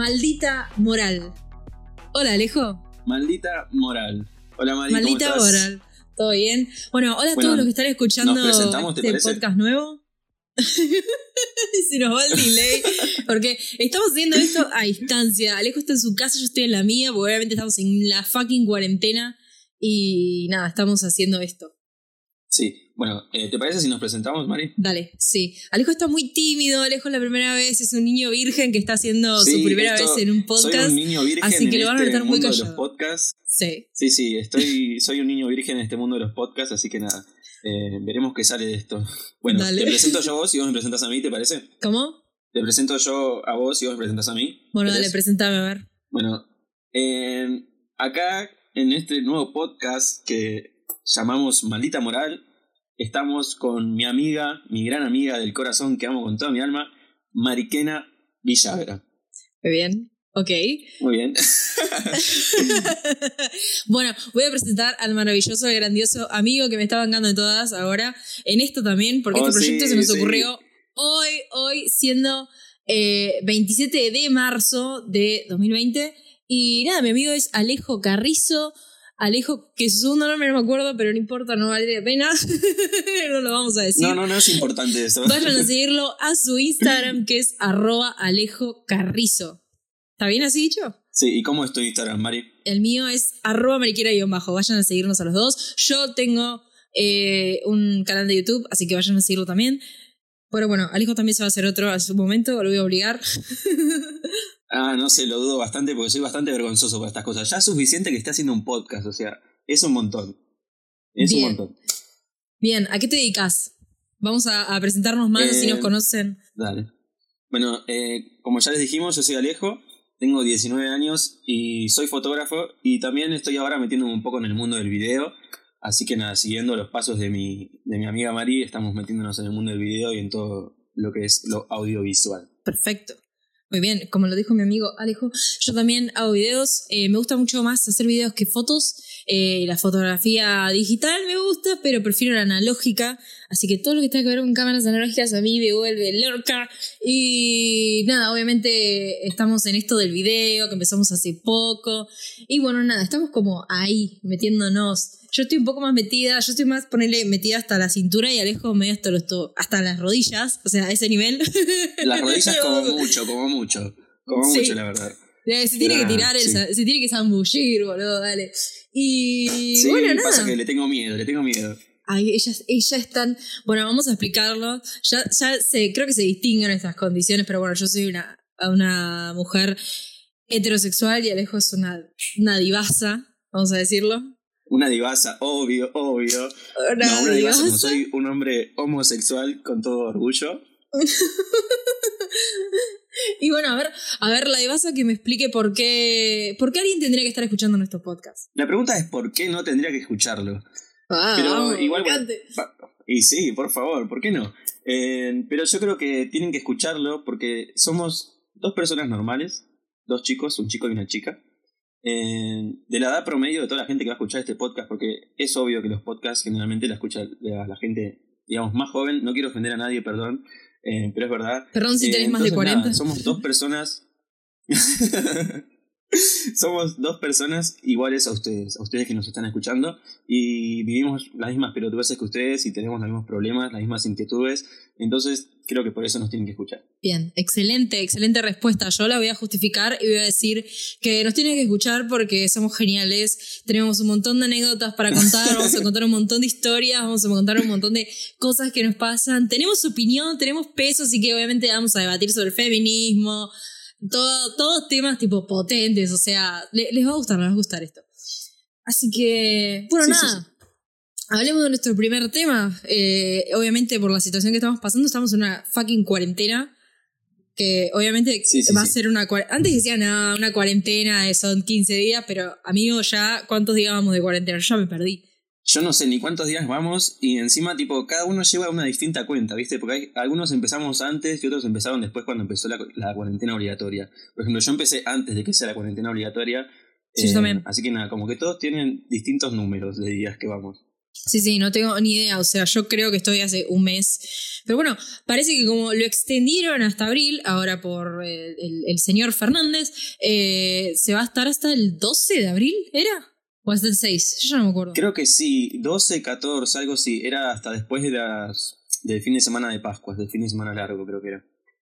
Maldita moral. Hola, Alejo. Maldita moral. Hola, Mari, ¿cómo Maldita estás? moral. ¿Todo bien? Bueno, hola a todos los que están escuchando ¿nos presentamos, te este podcast nuevo. Se nos va el delay. Porque estamos haciendo esto a distancia. Alejo está en su casa, yo estoy en la mía, porque obviamente estamos en la fucking cuarentena. Y nada, estamos haciendo esto. Sí, bueno, eh, ¿te parece si nos presentamos, Mari? Dale, sí. Alejo está muy tímido, Alejo es la primera vez, es un niño virgen que está haciendo Sí, su primera esto- vez en un Soy podcast. un niño virgen así que en lo van a este muy mundo de los podcasts. Sí. Sí, sí, estoy, soy un niño virgen en este mundo de los podcasts, así que nada, eh, veremos qué sale de esto. Bueno, Dale. te presento yo a vos y vos me presentas a mí, ¿te parece? ¿Cómo? Te presento yo a vos y vos me presentas a mí. Bueno, dale, preséntame a ver. Bueno, eh, acá en este nuevo podcast que llamamos Maldita Moral, estamos con mi amiga, mi gran amiga del corazón que amo con toda mi alma, Mariquena Villagra. Muy bien. Ok. Muy bien. bueno, voy a presentar al maravilloso, al grandioso amigo que me está bancando en todas ahora. En esto también, porque Oh, este proyecto sí, se nos sí. ocurrió hoy, hoy, siendo eh, 27 de marzo de 2020. Y nada, mi amigo es Alejo Carrizo. Alejo, que su segundo nombre no me acuerdo, pero no importa, no vale la pena. no lo vamos a decir. No, no, no es importante eso. Vayan a seguirlo a su Instagram, que es arroba Alejo Carrizo. ¿Está bien así dicho? Sí, ¿y cómo es tu Instagram, Mari? El mío es arroba mariquera-bajo. Vayan a seguirnos a los dos. Yo tengo eh, un canal de YouTube, así que vayan a seguirlo también. Pero bueno, Alejo también se va a hacer otro a su momento, lo voy a obligar. Ah, no sé, lo dudo bastante porque soy bastante vergonzoso para estas cosas. Ya es suficiente que esté haciendo un podcast, o sea, es un montón. Es Bien. un montón. Bien, ¿a qué te dedicas? Vamos a, a presentarnos más, Eh, si nos conocen. Dale. Bueno, eh, como ya les dijimos, yo soy Alejo, tengo 19 años y soy fotógrafo y también estoy ahora metiéndome un poco en el mundo del video. Así que nada, siguiendo los pasos de mi, de mi amiga Mari, estamos metiéndonos en el mundo del video y en todo lo que es lo audiovisual. Perfecto. Muy bien, como lo dijo mi amigo Alejo, yo también hago videos. eh, me gusta mucho más hacer videos que fotos. Eh, la fotografía digital me gusta, pero prefiero la analógica. Así que todo lo que tenga que ver con cámaras analógicas a mí me vuelve loca. Y nada, obviamente estamos en esto del video que empezamos hace poco. Y bueno, nada, estamos como ahí, metiéndonos. Yo estoy un poco más metida, yo estoy más, ponerle metida hasta la cintura y Alejo medio hasta, los hasta las rodillas, o sea, a ese nivel. Las rodillas como mucho, como mucho. Como Sí. mucho, la verdad. Eh, Se tiene que tirar, el- se tiene que zambullir, boludo, dale. Y Sí, bueno, nada. pasa que le tengo miedo, le tengo miedo. Ay, ellas, ellas están. Bueno, vamos a explicarlo. Ya, ya se, creo que se distinguen estas condiciones, pero bueno, yo soy una, una mujer heterosexual y Alejo es una, una divasa, vamos a decirlo. Una divasa, obvio, obvio. No, una divasa, no soy un hombre homosexual con todo orgullo. Y bueno, a ver, a ver, la divasa que me explique por qué, por qué alguien tendría que estar escuchando nuestros podcasts. La pregunta es por qué no tendría que escucharlo. Ah, Pero vamos, igual, bueno, y sí, por favor, ¿por qué no? Eh, pero yo creo que tienen que escucharlo porque somos dos personas normales, dos chicos, un chico y una chica, eh, de la edad promedio de toda la gente que va a escuchar este podcast, porque es obvio que los podcasts generalmente la escucha la, la gente, digamos, más joven. No quiero ofender a nadie, perdón, eh, pero es verdad. Perdón si Eh, tenés más de entonces, 40. nada, somos dos personas. somos dos personas iguales a ustedes, a ustedes que nos están escuchando, y vivimos las mismas pelotudeces que ustedes y tenemos los mismos problemas, las mismas inquietudes. Entonces, creo que por eso nos tienen que escuchar. Bien, excelente, excelente respuesta. Yo la voy a justificar y voy a decir que nos tienen que escuchar porque somos geniales, tenemos un montón de anécdotas para contar, vamos a contar un montón de historias, vamos a contar un montón de cosas que nos pasan. Tenemos opinión, tenemos peso, así que obviamente vamos a debatir sobre el feminismo, todo, todos temas tipo potentes, o sea, le- les va a gustar, les va a gustar esto. Así que, bueno, Sí, sí, nada. Hablemos de nuestro primer tema. Eh, obviamente, por la situación que estamos pasando, estamos en una fucking cuarentena. Que obviamente Sí, sí, va a sí. ser una cuarentena. Antes decían, no, una cuarentena de son 15 días, pero amigo, ya, ¿cuántos días vamos de cuarentena? Yo ya me perdí. Yo no sé ni cuántos días vamos y encima tipo cada uno lleva una distinta cuenta, ¿viste? Porque hay, algunos empezamos antes y otros empezaron después cuando empezó la, la cuarentena obligatoria. Por ejemplo, yo empecé antes de que sea la cuarentena obligatoria. Sí, yo también. Así que nada, como que todos tienen distintos números de días que vamos. Sí, sí, no tengo ni idea. O sea, yo creo que estoy hace un mes. Pero bueno, parece que como lo extendieron hasta abril, ahora por el, el- el señor Fernández, eh, se va a estar hasta el 12 de abril, ¿era? ¿O hasta el 6? Yo ya no me acuerdo. Creo que sí, 12, 14, algo así. Era hasta después de las del fin de semana de Pascuas, del fin de semana largo, creo que era.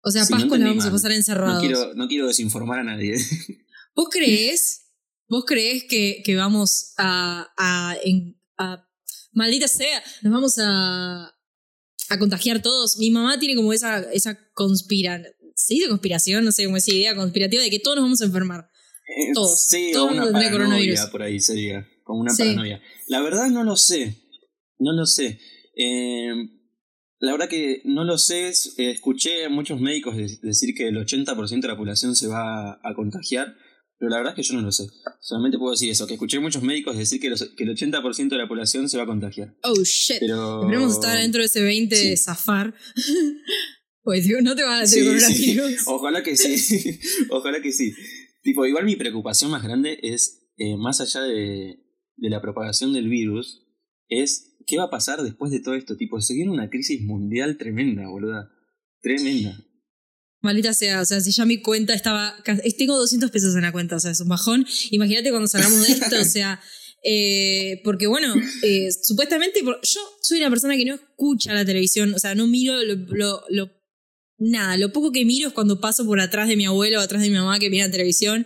o sea, sí, no Pascua la vamos a pasar No encerrados. quiero, no quiero desinformar a nadie. ¿Vos crees? ¿Vos crees que, que vamos a, a, en- a- Maldita sea, nos vamos a, a contagiar todos. Mi mamá tiene como esa, esa conspira, ¿se dice conspiración? No sé, como esa idea conspirativa de que todos nos vamos a enfermar. Todos. Sí, o una paranoia coronavirus. por ahí sería. Como una Sí. paranoia. La verdad no lo sé. No lo sé. Eh, la verdad que no lo sé. Es- eh, escuché a muchos médicos de- decir que el 80% de la población se va a contagiar. Pero la verdad es que yo no lo sé. Solamente puedo decir eso, que escuché muchos médicos decir que, los- que el 80% de la población se va a contagiar. Oh shit. Pero... Esperemos estar dentro de ese 20 de Sí. zafar. Pues digo, no te van a Sí, tener sí. coronavirus. Ojalá que sí. Ojalá que sí. Tipo, igual mi preocupación más grande es, eh, más allá de, de la propagación del virus, es qué va a pasar después de todo esto. Tipo, se viene una crisis mundial tremenda, boluda. Tremenda. Maldita sea, o sea, si ya mi cuenta estaba. ca- Tengo 200 pesos en la cuenta, o sea, es un bajón. Imagínate cuando salgamos de esto, o sea. eh, porque bueno, eh, supuestamente yo soy una persona que no escucha la televisión, o sea, no miro lo, lo- nada, lo poco que miro es cuando paso por atrás de mi abuelo o atrás de mi mamá que mira televisión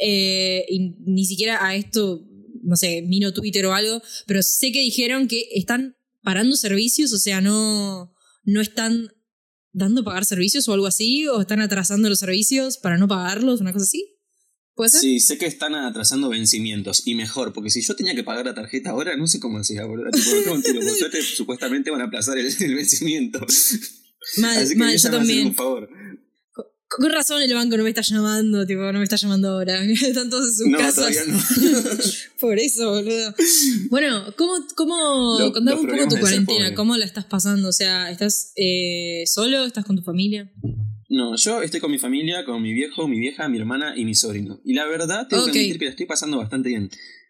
eh, y ni siquiera a esto, no sé, miro Twitter o algo, pero sé que dijeron que están parando servicios, o sea, no, no están dando pagar servicios o algo así, o están atrasando los servicios para no pagarlos, una cosa así. ¿Puede ser? Sí, sé que están atrasando vencimientos. Y mejor, porque si yo tenía que pagar la tarjeta ahora, no sé cómo hacía, boludo. Supuestamente van a aplazar el, el vencimiento. Mal, Así que mal, yo también. un favor. Con razón el banco no me está llamando, tipo, no me está llamando ahora. Están todos en sus No, casas. todavía no. Por eso, boludo. Bueno, ¿cómo, cómo Lo- contame un poco tu cuarentena? ¿Cómo la estás pasando? O sea, ¿estás eh, solo? ¿Estás con tu familia? No, yo estoy con mi familia, con mi viejo, mi vieja, mi hermana y mi sobrino. Y la verdad, tengo Ok. que admitir que la estoy pasando bastante bien.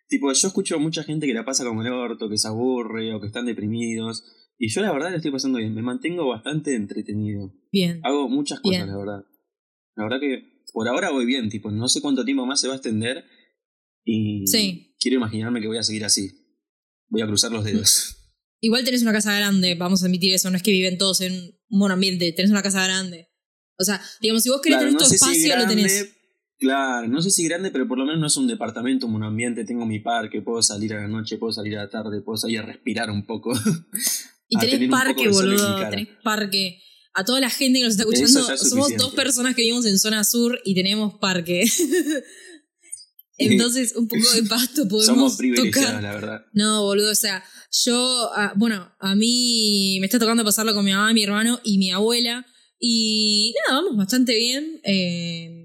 Tipo, yo escucho mucha gente que la pasa como el orto, que se aburre o que están deprimidos. Y yo la verdad la estoy pasando bien. Me mantengo bastante entretenido. Bien. Hago muchas cosas, Bien. la verdad. La verdad que por ahora voy bien, tipo, no sé cuánto tiempo más se va a extender. Y Sí. quiero imaginarme que voy a seguir así. Voy a cruzar los dedos. Igual tenés una casa grande, vamos a admitir eso, no es que viven todos en un buen ambiente, tenés una casa grande. O sea, digamos, si vos querés Claro, tener no tu sé si espacio, lo tenés. grande, Claro, no sé si grande, pero por lo menos no es un departamento, un ambiente. Tengo mi parque, puedo salir a la noche, puedo salir a la tarde, puedo salir a respirar un poco. Y tenés parque, boludo, tenés parque. A toda la gente que nos está escuchando, es somos dos personas que vivimos en zona sur y tenemos parque. Entonces, un poco de pasto podemos Somos privilegiados, tocar. la verdad. No, boludo, o sea, yo, ah, bueno, a mí me está tocando pasarlo con mi mamá, mi hermano y mi abuela. Y nada, vamos bastante bien. eh,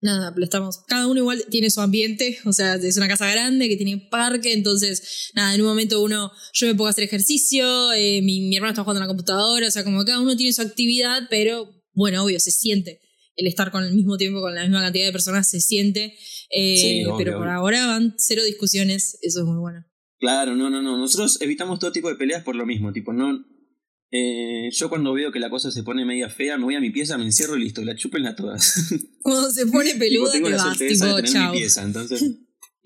nada, lo estamos. Cada uno igual tiene su ambiente, o sea, es una casa grande que tiene parque, entonces, nada, en un momento uno, yo me pongo a hacer ejercicio, eh, mi, mi hermano está jugando en la computadora, o sea, como cada uno tiene su actividad, pero bueno, obvio, se siente. El estar con el mismo tiempo, con la misma cantidad de personas, se siente. eh, Sí, obvio, pero por obvio. ahora van cero discusiones, eso es muy bueno. Claro, no, no, no. Nosotros evitamos todo tipo de peleas por lo mismo. Tipo, no. Eh, yo cuando veo que la cosa se pone media fea, me voy a mi pieza, me encierro y listo, la chúpenla todas. Cuando se pone peluda, tengo te la vas, tipo, de tener chao. mi pieza, entonces.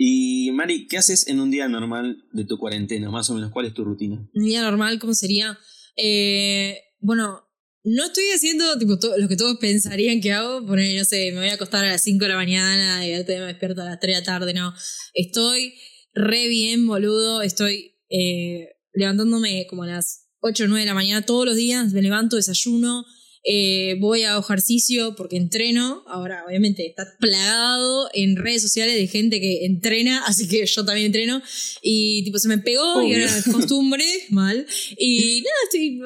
Y Mari, ¿qué haces en un día normal de tu cuarentena? Más o menos, ¿cuál es tu rutina? Un día normal, ¿cómo sería? Eh, bueno, no estoy haciendo tipo to- lo que todos pensarían que hago. Poner, no sé, me voy a acostar a las 5 de la mañana y me despierto a las 3 de la tarde. No, estoy re bien, boludo. Estoy eh, levantándome como a las 8 o 9 de la mañana todos los días. Me levanto, desayuno. eh, voy a ejercicio porque entreno. Ahora, obviamente, está plagado en redes sociales de gente que entrena, así que yo también entreno. Y tipo, se me pegó y Obvio. es costumbre, mal. Y nada, estoy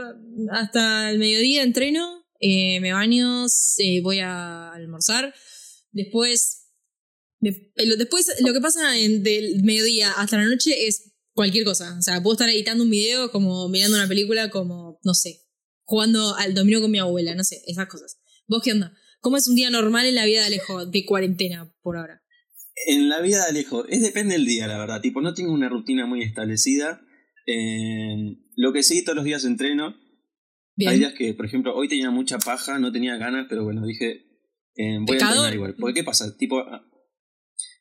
hasta el mediodía entreno, eh, me baño, eh, voy a almorzar. Después, después lo que pasa en- del mediodía hasta la noche es cualquier cosa. O sea, puedo estar editando un video, como mirando una película, como, no sé, jugando al dominó con mi abuela, no sé, esas cosas. ¿Vos qué onda? ¿Cómo es un día normal en la vida de Alejo, de cuarentena por ahora? En la vida de Alejo, es depende del día, la verdad. Tipo, no tengo una rutina muy establecida. Eh, lo que sí, todos los días entreno. Bien. Hay días que, por ejemplo, hoy tenía mucha paja, no tenía ganas, pero bueno, dije, eh, voy Pecador. a entrenar igual. Porque, ¿qué pasa? Tipo, a,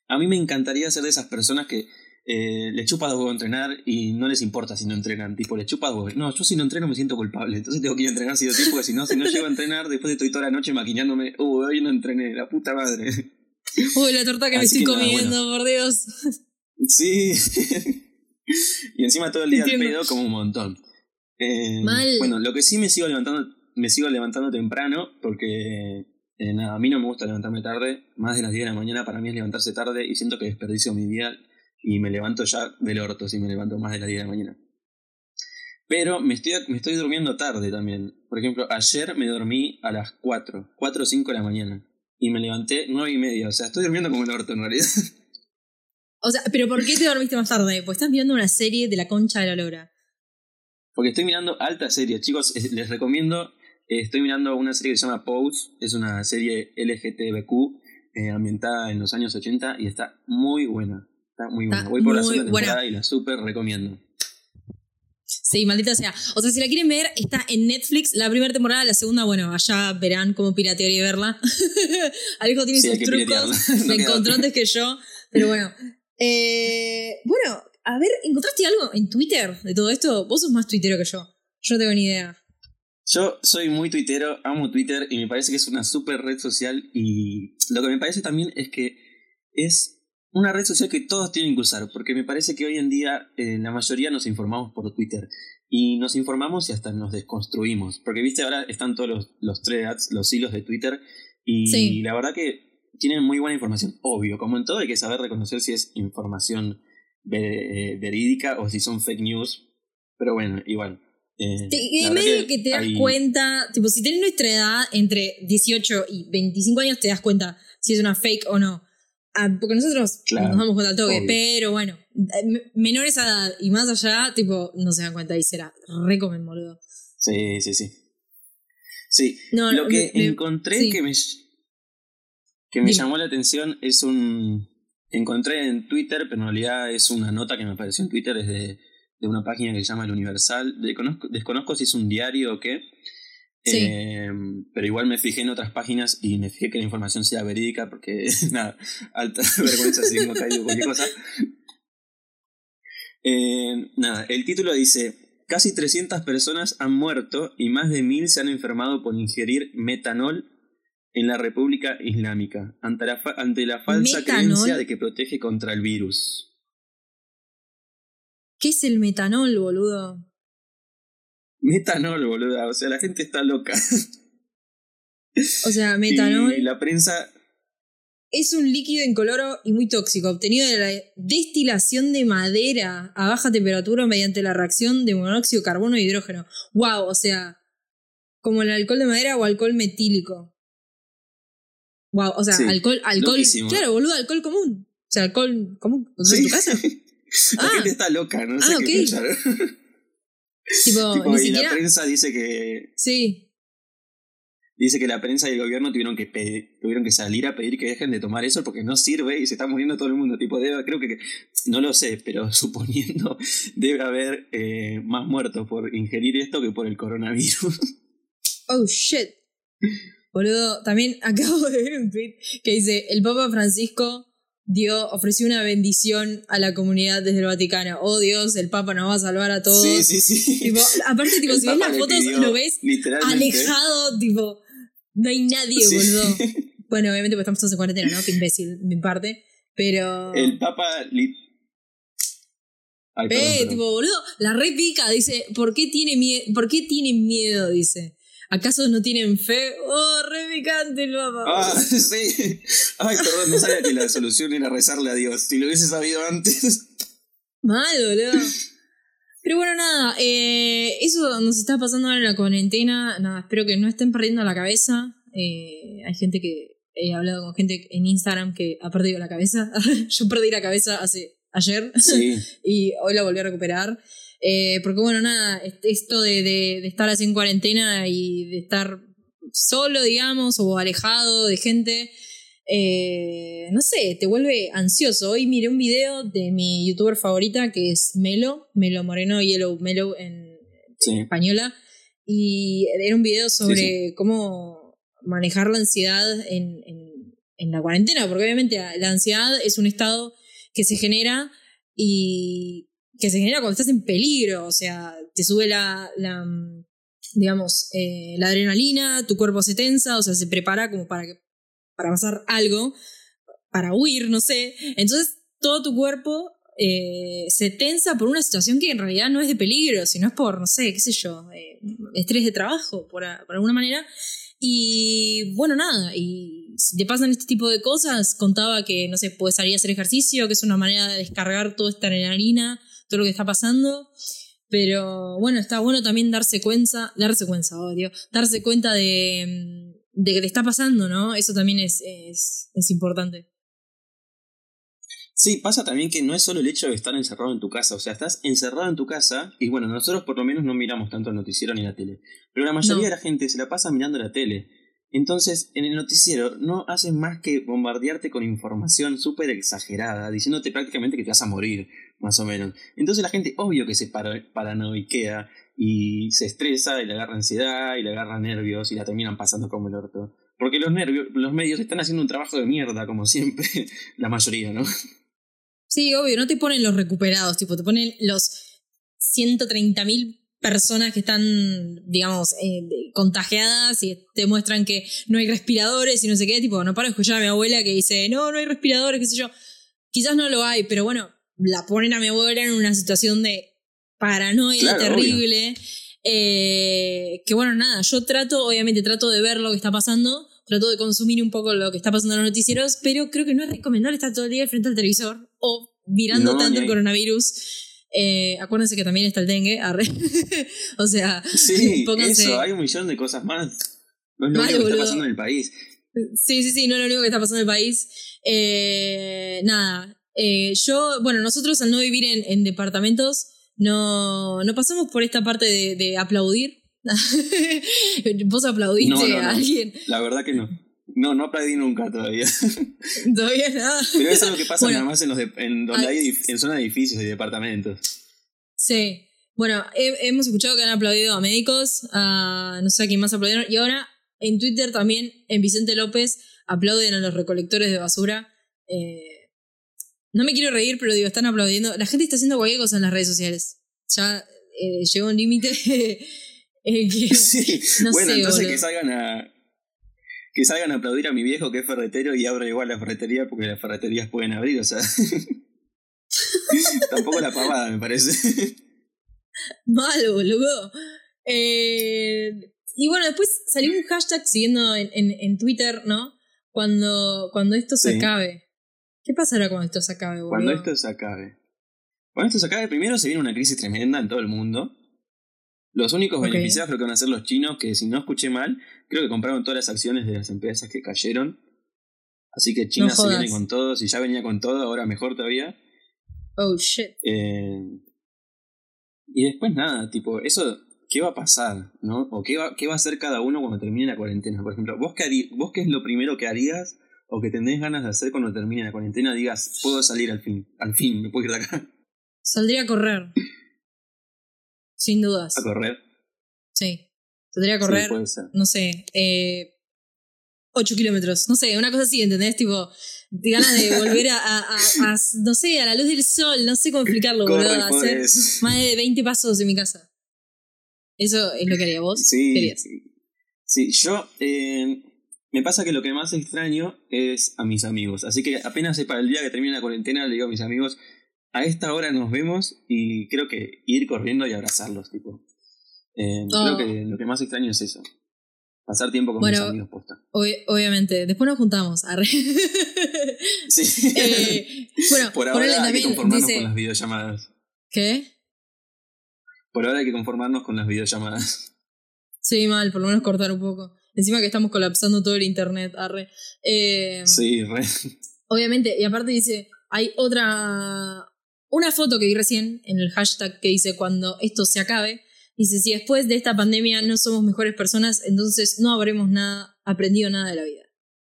a mí me encantaría ser de esas personas que eh, le chupa dos huevos entrenar y no les importa si no entrenan. Tipo, le chupa dos huevos. No, yo si no entreno me siento culpable. Entonces tengo que ir a entrenar si tiempo, porque si no, si no llego a entrenar, después estoy toda la noche maquinándome, uh, hoy no entrené, la puta madre. Uy, la torta que me estoy que nada, comiendo, por Dios. Sí. y encima todo el día al pedo como un montón. Eh, Mal. Bueno, lo que sí me sigo levantando, me sigo levantando temprano porque eh, nada, a mí no me gusta levantarme tarde. Más de las 10 de la mañana para mí es levantarse tarde y siento que desperdicio mi día y me levanto ya del orto si me levanto más de las 10 de la mañana. Pero me estoy, me estoy durmiendo tarde también. Por ejemplo, ayer me dormí a las 4, 4 o 5 de la mañana. Y me levanté 9 y media. O sea, estoy durmiendo como el orto en realidad. O sea, ¿pero por qué te dormiste más tarde? Pues estás mirando una serie de la concha de la lora. Porque estoy mirando alta serie, chicos. es- Les recomiendo. eh, estoy mirando una serie que se llama Pose. Es una serie LGTBQ eh, ambientada en los años 80 y está muy buena. Está muy buena. Está Voy por la segunda buena. temporada y la súper recomiendo. Sí, maldita sea. O sea, si la quieren ver, está en Netflix. La primera temporada, la segunda, bueno, allá verán cómo piratear y verla. Alejo tiene Sí, sus trucos. No la queda encontró antes que yo. Pero bueno. Eh, bueno, a ver, ¿encontraste algo en Twitter de todo esto? Vos sos más tuitero que yo. Yo no tengo ni idea. Yo soy muy tuitero, amo Twitter y me parece que es una súper red social y lo que me parece también es que es una red social que todos tienen que usar, porque me parece que hoy en día eh, la mayoría nos informamos por Twitter y nos informamos y hasta nos desconstruimos, porque viste ahora están todos los, los threads, los hilos de Twitter y Sí. la verdad que tienen muy buena información, obvio, como en todo hay que saber reconocer si es información eh, verídica o si son fake news, pero bueno, igual. eh, Te- y medio que te das hay- cuenta, tipo, si tenés nuestra edad, entre 18 y 25 años, te das cuenta si es una fake o no. Ah, porque nosotros Claro, nos damos cuenta al toque, obvio. pero bueno, eh, menores a edad y más allá, tipo, no se dan cuenta y será re comen, boludo. Sí, sí, sí. Sí, No, lo no, que me- encontré sí. que me, que me Dime. llamó la atención es un... Encontré en Twitter, pero en realidad es una nota que me apareció en Twitter, es de, de una página que se llama El Universal. Desconozco, desconozco si es un diario o qué, Sí. eh, pero igual me fijé en otras páginas y me fijé que la información sea verídica porque, nada, alta vergüenza si no caigo cualquier cosa. Eh, nada, el título dice, casi 300 personas han muerto y más de 1000 se han enfermado por ingerir metanol en la República Islámica, ante la, fa- ante la falsa ¿Metanol? creencia de que protege contra el virus. ¿Qué es el metanol, boludo? Metanol, boluda, o sea, la gente está loca. O sea, metanol Y la prensa es un líquido incoloro y muy tóxico, obtenido de la destilación de madera a baja temperatura mediante la reacción de monóxido de carbono e hidrógeno. ¡Wow! O sea, como el alcohol de madera o alcohol metílico. ¡Wow! O sea, Sí, alcohol, alcohol. loquísimo. Claro, boludo, alcohol común. O sea, alcohol común. ¿Lo Sí. en tu casa? La Ah. gente está loca, no Ah, ok. Tipo, Tipo, ni y siquiera. la prensa dice que Sí. dice que la prensa y el gobierno tuvieron que tuvieron que salir a pedir que dejen de tomar eso porque no sirve y se está muriendo todo el mundo. Tipo, debe, creo que no lo sé, pero suponiendo debe haber eh, más muertos por ingerir esto que por el coronavirus. Oh shit. Boludo, también acabo de ver un tweet que dice: El Papa Francisco dio, ofreció una bendición a la comunidad desde el Vaticano. Oh Dios, el Papa nos va a salvar a todos. sí, sí, sí. Tipo, aparte, tipo, El si ves las fotos, lo ves alejado, tipo, no hay nadie, Sí. boludo. Bueno, obviamente, pues estamos todos en cuarentena, ¿no? Qué imbécil, mi parte. Pero. El Papa li- Ay, Eh, perdón. tipo, boludo, la repica, dice, ¿por qué, tiene mie ¿por qué tienen miedo? Dice. ¿Acaso no tienen fe? Oh, re picante el Papa. Ah, sí. Ay, perdón, no sabía que la solución era rezarle a Dios. Si lo hubiese sabido antes. Mal, boludo. Pero bueno, nada, eh, eso nos está pasando ahora en la cuarentena. Nada, espero que no estén perdiendo la cabeza. Eh, hay gente que. He hablado con gente en Instagram que ha perdido la cabeza. Yo perdí la cabeza hace ayer Sí. y hoy la volví a recuperar. Eh, porque bueno, nada, est- esto de, de- de estar así en cuarentena y de estar solo, digamos, o alejado de gente, eh, no sé, te vuelve ansioso. Hoy miré un video de mi youtuber favorita que es Melo, Melo Moreno, Yellow Melo en española, y era un video sobre cómo manejar la ansiedad en, en, la cuarentena, porque obviamente la ansiedad es un estado que se genera y que se genera cuando estás en peligro, o sea, te sube la, digamos, eh, la adrenalina, tu cuerpo se tensa, o sea, se prepara como para para pasar algo, para huir, no sé. Entonces todo tu cuerpo eh, se tensa por una situación que en realidad no es de peligro, sino es por, no sé, qué sé yo, eh, estrés de trabajo, por, alguna manera. Y bueno, nada, y si te pasan este tipo de cosas, contaba que, no sé, puedes salir a hacer ejercicio, que es una manera de descargar toda esta adrenalina, todo lo que está pasando. Pero bueno, está bueno también darse cuenta, darse cuenta, odio, darse cuenta de, de que te está pasando, ¿no? Eso también es, es, es importante. Sí, pasa también que no es solo el hecho de estar encerrado en tu casa, o sea, estás encerrado en tu casa y bueno, nosotros por lo menos no miramos tanto el noticiero ni la tele, pero la mayoría de la gente se la pasa mirando la tele. Entonces, en el noticiero no hacen más que bombardearte con información súper exagerada, diciéndote prácticamente que te vas a morir, más o menos. Entonces la gente, obvio que se paranoiquea y se estresa y le agarra ansiedad y le agarra nervios y la terminan pasando como el orto. Porque los nervios, los medios están haciendo un trabajo de mierda, como siempre, la mayoría, ¿no? Sí, obvio, no te ponen los recuperados, tipo, te ponen los 130.000 personas que están, digamos, eh, contagiadas y te muestran que no hay respiradores y no sé qué, tipo, no paro de escuchar a mi abuela que dice, no, no hay respiradores, qué sé yo. Quizás no lo hay, pero bueno, la ponen a mi abuela en una situación de paranoia terrible. Eh, que bueno, nada, yo trato, obviamente trato de ver lo que está pasando, trato de consumir un poco lo que está pasando en los noticieros, pero creo que no es recomendable estar todo el día frente al televisor o mirando tanto el coronavirus. Eh, acuérdense que también está el dengue, o sea, sí, eso, hay un millón de cosas más. No es lo único que está pasando en el país. Sí, sí, sí, no es lo único que está pasando en el país. Eh, nada, yo, bueno, nosotros al no vivir en, en departamentos, no, no pasamos por esta parte de, de aplaudir. ¿Vos aplaudiste a alguien? La verdad que no. No, no aplaudí nunca todavía. todavía nada. Pero eso es lo que pasa nada más en, los en donde hay en zona de edificios y departamentos. Sí. Bueno, hemos escuchado que han aplaudido a médicos, a no sé a quién más aplaudieron, y ahora en Twitter también, en Vicente López, aplauden a los recolectores de basura. Eh, no me quiero reír, pero digo, están aplaudiendo. La gente está haciendo cualquier cosa en las redes sociales. Ya eh, llegó un límite. eh, sí, bueno, entonces que salgan a. Que salgan a aplaudir a mi viejo que es ferretero y abra igual la ferretería porque las ferreterías pueden abrir, o sea. Tampoco la pavada, me parece. Malo, boludo. Eh, y bueno, después salió un hashtag siguiendo en, en, Twitter, ¿no? Cuando, cuando esto se acabe. ¿Qué pasará cuando esto se acabe, boludo? Cuando esto se acabe. Cuando esto se acabe, primero se viene una crisis tremenda en todo el mundo. Los únicos beneficiados creo que van a ser los chinos, que si no escuché mal, creo que compraron todas las acciones de las empresas que cayeron. Así que China se viene con todo, si ya venía con todo, ahora mejor todavía. Oh, shit. Eh, y después nada, tipo, eso, ¿qué va a pasar? ¿No? ¿O qué va, qué va a hacer cada uno cuando termine la cuarentena? Por ejemplo, ¿vos qué, ¿vos qué es lo primero que harías o que tenés ganas de hacer cuando termine la cuarentena, digas, puedo salir al fin, al fin, me puedo ir de acá. Saldría a correr. Sin dudas. ¿A correr? Sí. Saldría a correr, no sé, eh, 8 kilómetros, no sé, una cosa así, ¿entendés? Tipo, de ganas de volver a, no sé, a la luz del sol, no sé cómo explicarlo, boludo, hacer más de 20 pasos en mi casa. Eso es lo que haría vos. Sí. Sí, yo eh, me pasa que lo que más extraño es a mis amigos. Así que apenas para el día que termine la cuarentena, le digo a mis amigos, a esta hora nos vemos y creo que ir corriendo y abrazarlos, tipo. Eh, creo que lo que más extraño es eso. Pasar tiempo con mis amigos posta. obviamente. Después nos juntamos. sí. Eh, bueno, por ahora hay que conformarnos con las videollamadas. ¿Qué? Por ahora hay que conformarnos con las videollamadas. Sí, mal, por lo menos cortar un poco. Encima que estamos colapsando todo el internet, arre. Eh, sí, re. Obviamente, y aparte dice, hay otra, una foto que vi recién en el hashtag que dice cuando esto se acabe. Dice, si después de esta pandemia no somos mejores personas, entonces no habremos nada, aprendido nada de la vida.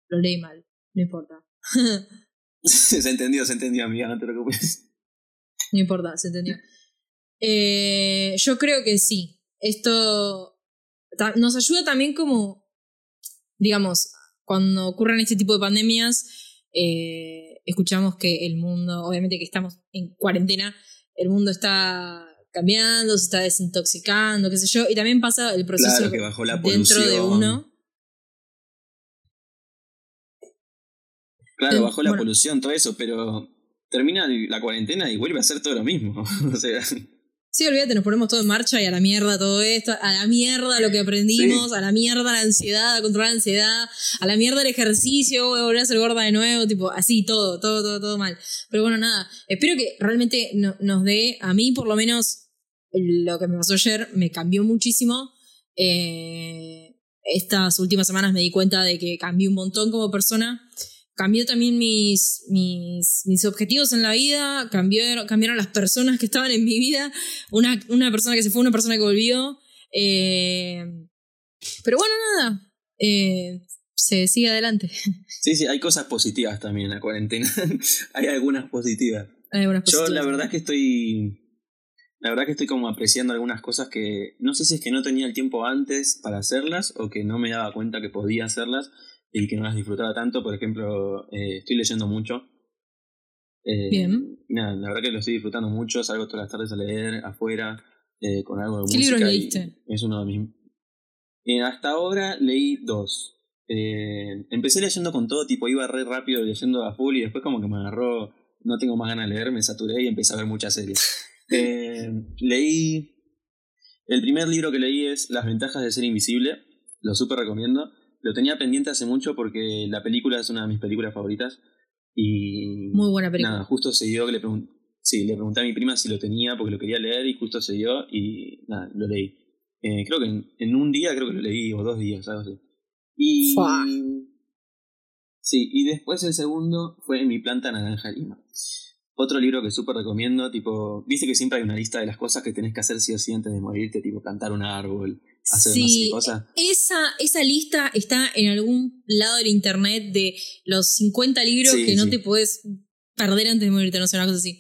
Lo leí mal. no importa. se entendió, se entendió, amiga, no te preocupes. No importa, se entendió. Eh, yo creo que sí. Esto nos ayuda también como, digamos, cuando ocurren este tipo de pandemias, eh, escuchamos que el mundo, obviamente que estamos en cuarentena, el mundo está cambiando, se está desintoxicando, qué sé yo, y también pasa el proceso que bajó la dentro de uno. Claro, bajó la polución, todo eso, pero termina la cuarentena y vuelve a ser todo lo mismo. o sea. Sí, olvídate, nos ponemos todo en marcha y a la mierda todo esto, a la mierda lo que aprendimos, a la mierda la ansiedad, a controlar la ansiedad, a la mierda el ejercicio, voy a volver a ser gorda de nuevo, tipo, así, todo, todo, todo, todo mal. Pero bueno, nada, espero que realmente nos dé, a mí por lo menos, lo que me pasó ayer me cambió muchísimo. Eh, estas últimas semanas me di cuenta de que cambié un montón como persona cambió también mis, mis, mis, objetivos en la vida, cambió, cambiaron las personas que estaban en mi vida, una, una persona que se fue, una persona que volvió. Eh, pero bueno, nada, eh, se sigue adelante. Sí, sí, hay cosas positivas también en la cuarentena. hay algunas positivas. Yo la verdad que estoy... La verdad que estoy como apreciando algunas cosas que no sé si es que no tenía el tiempo antes para hacerlas o que no me daba cuenta que podía hacerlas y que no las disfrutaba tanto. Por ejemplo, eh, estoy leyendo mucho. Eh, Bien. Nada, la verdad que lo estoy disfrutando mucho. Salgo todas las tardes a leer afuera eh, con algo de ¿Qué libros leíste? Es uno de mis. hasta ahora leí dos. empecé leyendo con todo, tipo iba re rápido leyendo a full y después como que me agarró, no tengo más ganas de leer, me saturé y empecé a ver muchas series. leí, el primer libro que leí es Las ventajas de ser invisible, lo súper recomiendo. Lo tenía pendiente hace mucho porque la película es una de mis películas favoritas. Y. Muy buena película. Nada, justo se dio que le pregunté. Sí, le pregunté a mi prima si lo tenía porque lo quería leer y justo se dio y nada, lo leí. Eh, creo que en, un día creo que lo leí, o dos días, algo así. Y. Sí, y después el segundo fue Mi planta naranja lima. Otro libro que súper recomiendo, tipo, viste que siempre hay una lista de las cosas que tenés que hacer sí o sí antes de morirte, tipo plantar un árbol, hacer sí. Esa, esa lista está en algún lado del internet de los 50 libros que no te puedes perder antes de morirte, no sé, una cosa así.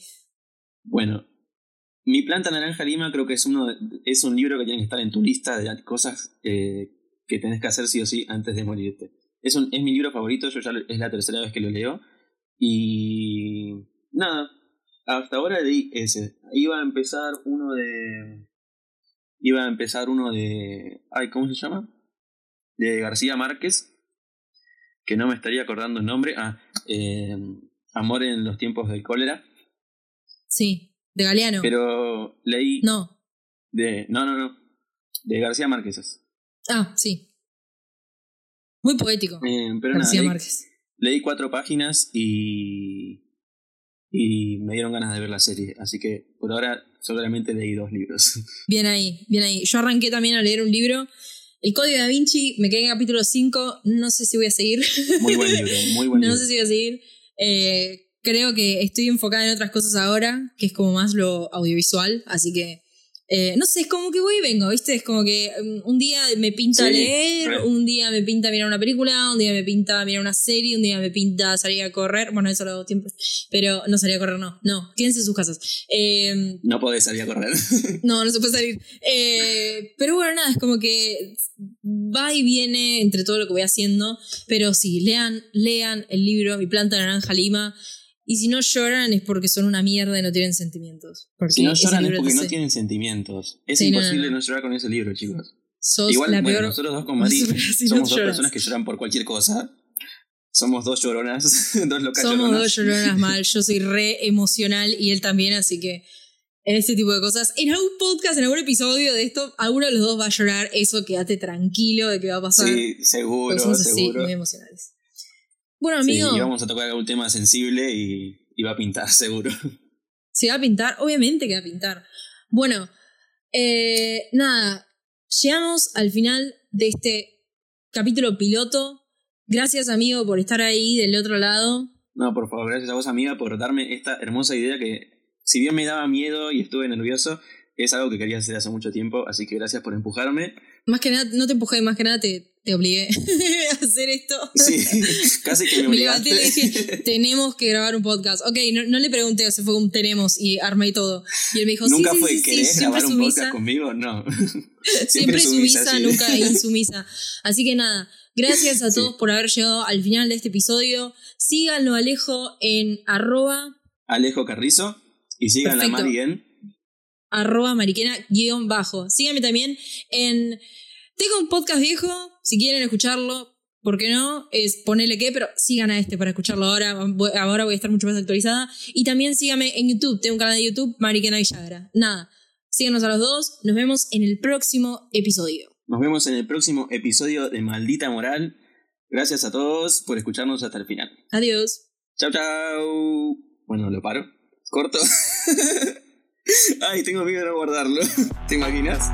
Bueno, Mi planta naranja lima creo que es uno es un libro que tiene que estar en tu lista de cosas eh, que tenés que hacer sí o sí antes de morirte. Es, un, es mi libro favorito, yo ya es la tercera vez que lo leo. Y nada, hasta ahora leí ese. Iba a empezar uno de. Iba a empezar uno de. Ay, ¿cómo se llama? De García Márquez. Que no me estaría acordando el nombre. Ah, eh, Amor en los tiempos del cólera. Sí, de Galeano. Pero leí. No. De. No, no, no. De García Márquez. Ah, sí. Muy poético. Eh, pero García Márquez. Leí cuatro páginas y y me dieron ganas de ver la serie. Así que por ahora solamente leí dos libros. Bien ahí, bien ahí. Yo arranqué también a leer un libro. El Código da Vinci, me quedé en capítulo 5, no sé si voy a seguir. Muy buen libro, muy buen libro. No sé si voy a seguir. Eh, creo que estoy enfocada en otras cosas ahora, que es como más lo audiovisual, así que eh, no sé, es como que voy y vengo, ¿viste? Es como que um, un día me pinta leer, un día me pinta mirar una película, un día me pinta mirar una serie, un día me pinta salir a correr. Bueno, eso lo hago tiempo, pero no salir a correr, no. No, quédense en sus casas. Eh, no podés salir a correr. no, no se puede salir. Eh, pero bueno, nada, es como que va y viene entre todo lo que voy haciendo. Pero sí, lean, lean el libro Mi planta naranja lima. Y si no lloran es porque son una mierda y no tienen sentimientos. si no lloran es porque no tienen sentimientos. Es imposible no, llorar con ese libro, chicos. Igual, la bueno, nosotros dos con Mari somos dos personas que lloran por cualquier cosa. Somos dos lloronas, dos locas Somos dos lloronas mal. Yo soy re emocional y él también, así que en este tipo de cosas. En algún podcast, en algún episodio de esto, alguno de los dos va a llorar. Eso quédate tranquilo de que va a pasar. Sí, seguro. somos así, muy emocionales. Bueno, amigo. Sí, y vamos a tocar algún tema sensible y, va a pintar, seguro. Se va a pintar, obviamente que va a pintar. Bueno, eh, nada, llegamos al final de este capítulo piloto. Gracias, amigo, por estar ahí del otro lado. No, por favor, gracias a vos, amiga, por darme esta hermosa idea que, si bien me daba miedo y estuve nervioso, es algo que quería hacer hace mucho tiempo, así que gracias por empujarme. Más que nada, no te empujé, más que nada te, te obligué a hacer esto. Sí, casi que me Me levanté y le dije, tenemos que grabar un podcast. Ok, no, no le pregunté, o sea, fue un tenemos y armé todo. Y él me dijo, Nunca sí, sí, fue, sí, sí, ¿querés siempre grabar un podcast conmigo? No. siempre sumisa, sí. nunca insumisa. Así que nada, gracias a Sí. todos por haber llegado al final de este episodio. Síganlo a Alejo en arroba, Alejo Carrizo. Y sigan a Perfecto. Mari en arroba mariquena guion bajo. Síganme también en... Tengo un podcast viejo, si quieren escucharlo, ¿por qué no? Es ponerle qué, pero sigan a este para escucharlo ahora. Ahora voy a estar mucho más actualizada. Y también síganme en YouTube. Tengo un canal de YouTube, Mariquena Villagra. Nada. Síganos a los dos. Nos vemos en el próximo episodio. Nos vemos en el próximo episodio de Maldita Moral. Gracias a todos por escucharnos hasta el final. Adiós. Chau, chau. Bueno, lo paro. Corto. Ay, tengo miedo de no guardarlo. ¿Te imaginas?